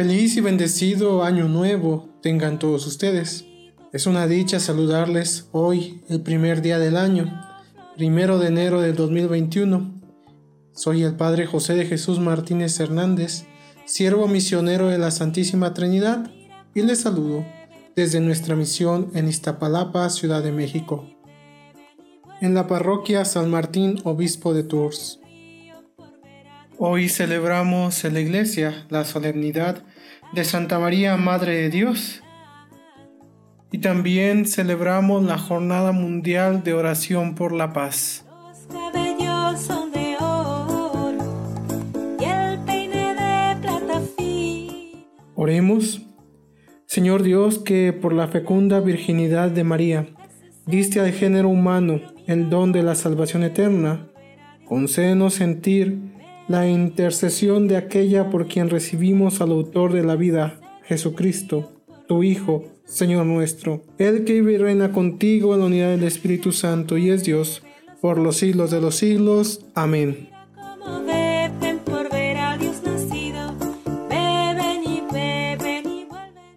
Feliz y bendecido año nuevo tengan todos ustedes. Es una dicha saludarles hoy, el primer día del año, primero de enero del 2021. Soy el Padre José de Jesús Martínez Hernández, siervo misionero de la Santísima Trinidad, y les saludo desde nuestra misión en Iztapalapa, Ciudad de México, en la parroquia San Martín, obispo de Tours. Hoy celebramos en la iglesia la solemnidad de Santa María, Madre de Dios. Y también celebramos la Jornada Mundial de Oración por la Paz. Oremos. Señor Dios, que por la fecunda virginidad de María diste al género humano el don de la salvación eterna, concédenos sentir la intercesión de aquella por quien recibimos al autor de la vida, Jesucristo, tu Hijo, Señor nuestro, el que vive y reina contigo en la unidad del Espíritu Santo y es Dios, por los siglos de los siglos. Amén.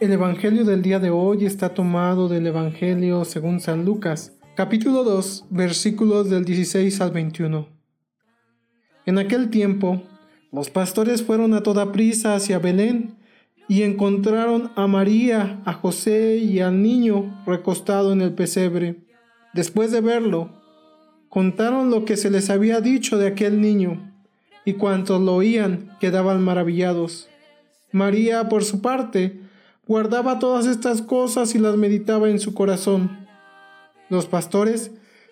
El Evangelio del día de hoy está tomado del Evangelio según San Lucas, capítulo 2, versículos del 16 al 21. En aquel tiempo, los pastores fueron a toda prisa hacia Belén y encontraron a María, a José y al niño recostado en el pesebre. Después de verlo, contaron lo que se les había dicho de aquel niño, y cuantos lo oían quedaban maravillados. María, por su parte, guardaba todas estas cosas y las meditaba en su corazón. Los pastores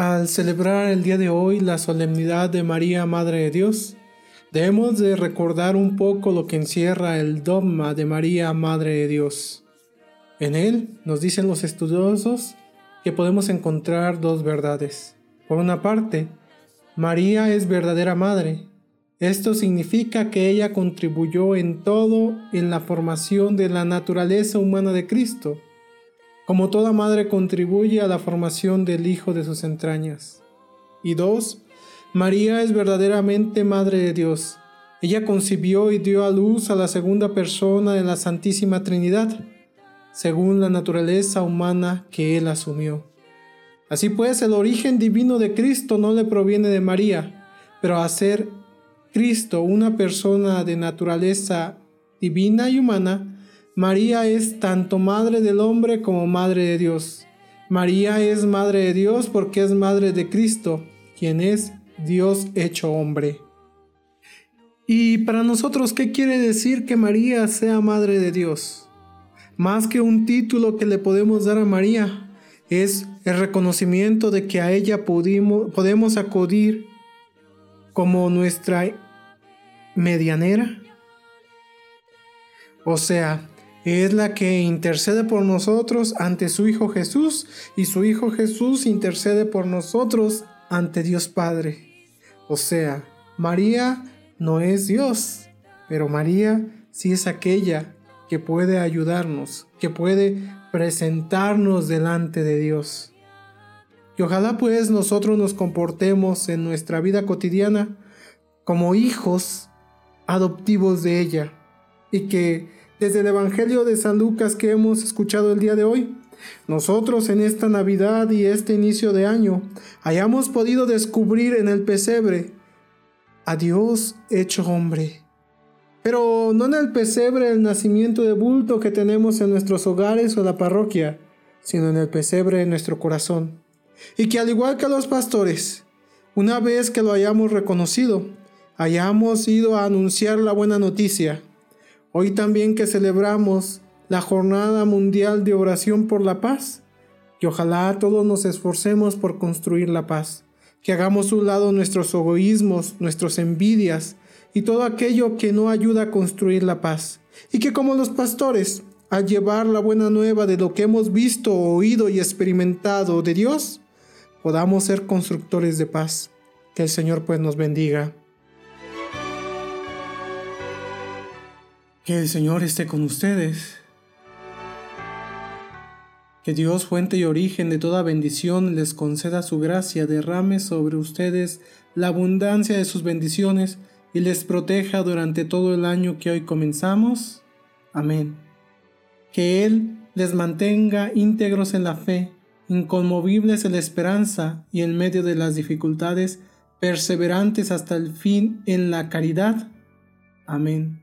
Al celebrar el día de hoy la solemnidad de María, Madre de Dios, debemos de recordar un poco lo que encierra el dogma de María, Madre de Dios. En él nos dicen los estudiosos que podemos encontrar dos verdades. Por una parte, María es verdadera madre. Esto significa que ella contribuyó en todo en la formación de la naturaleza humana de Cristo como toda madre contribuye a la formación del hijo de sus entrañas. Y dos, María es verdaderamente Madre de Dios. Ella concibió y dio a luz a la segunda persona de la Santísima Trinidad, según la naturaleza humana que Él asumió. Así pues, el origen divino de Cristo no le proviene de María, pero a ser Cristo una persona de naturaleza divina y humana, María es tanto madre del hombre como madre de Dios. María es madre de Dios porque es madre de Cristo, quien es Dios hecho hombre. Y para nosotros, ¿qué quiere decir que María sea madre de Dios? Más que un título que le podemos dar a María, es el reconocimiento de que a ella podemos acudir como nuestra medianera. O sea, es la que intercede por nosotros ante su Hijo Jesús y su Hijo Jesús intercede por nosotros ante Dios Padre. O sea, María no es Dios, pero María sí es aquella que puede ayudarnos, que puede presentarnos delante de Dios. Y ojalá pues nosotros nos comportemos en nuestra vida cotidiana como hijos adoptivos de ella y que desde el Evangelio de San Lucas que hemos escuchado el día de hoy, nosotros en esta Navidad y este inicio de año hayamos podido descubrir en el pesebre a Dios hecho hombre. Pero no en el pesebre el nacimiento de bulto que tenemos en nuestros hogares o la parroquia, sino en el pesebre de nuestro corazón. Y que al igual que los pastores, una vez que lo hayamos reconocido, hayamos ido a anunciar la buena noticia Hoy también que celebramos la Jornada Mundial de Oración por la Paz, que ojalá todos nos esforcemos por construir la paz, que hagamos a un lado nuestros egoísmos, nuestras envidias y todo aquello que no ayuda a construir la paz. Y que como los pastores, al llevar la buena nueva de lo que hemos visto, oído y experimentado de Dios, podamos ser constructores de paz. Que el Señor pues nos bendiga. Que el Señor esté con ustedes. Que Dios, fuente y origen de toda bendición, les conceda su gracia, derrame sobre ustedes la abundancia de sus bendiciones y les proteja durante todo el año que hoy comenzamos. Amén. Que Él les mantenga íntegros en la fe, inconmovibles en la esperanza y en medio de las dificultades, perseverantes hasta el fin en la caridad. Amén.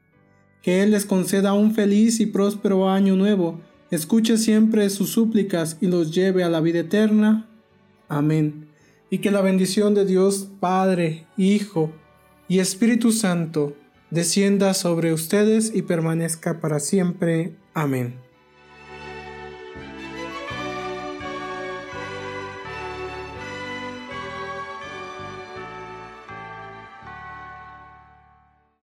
Que Él les conceda un feliz y próspero año nuevo, escuche siempre sus súplicas y los lleve a la vida eterna. Amén. Y que la bendición de Dios Padre, Hijo y Espíritu Santo descienda sobre ustedes y permanezca para siempre. Amén.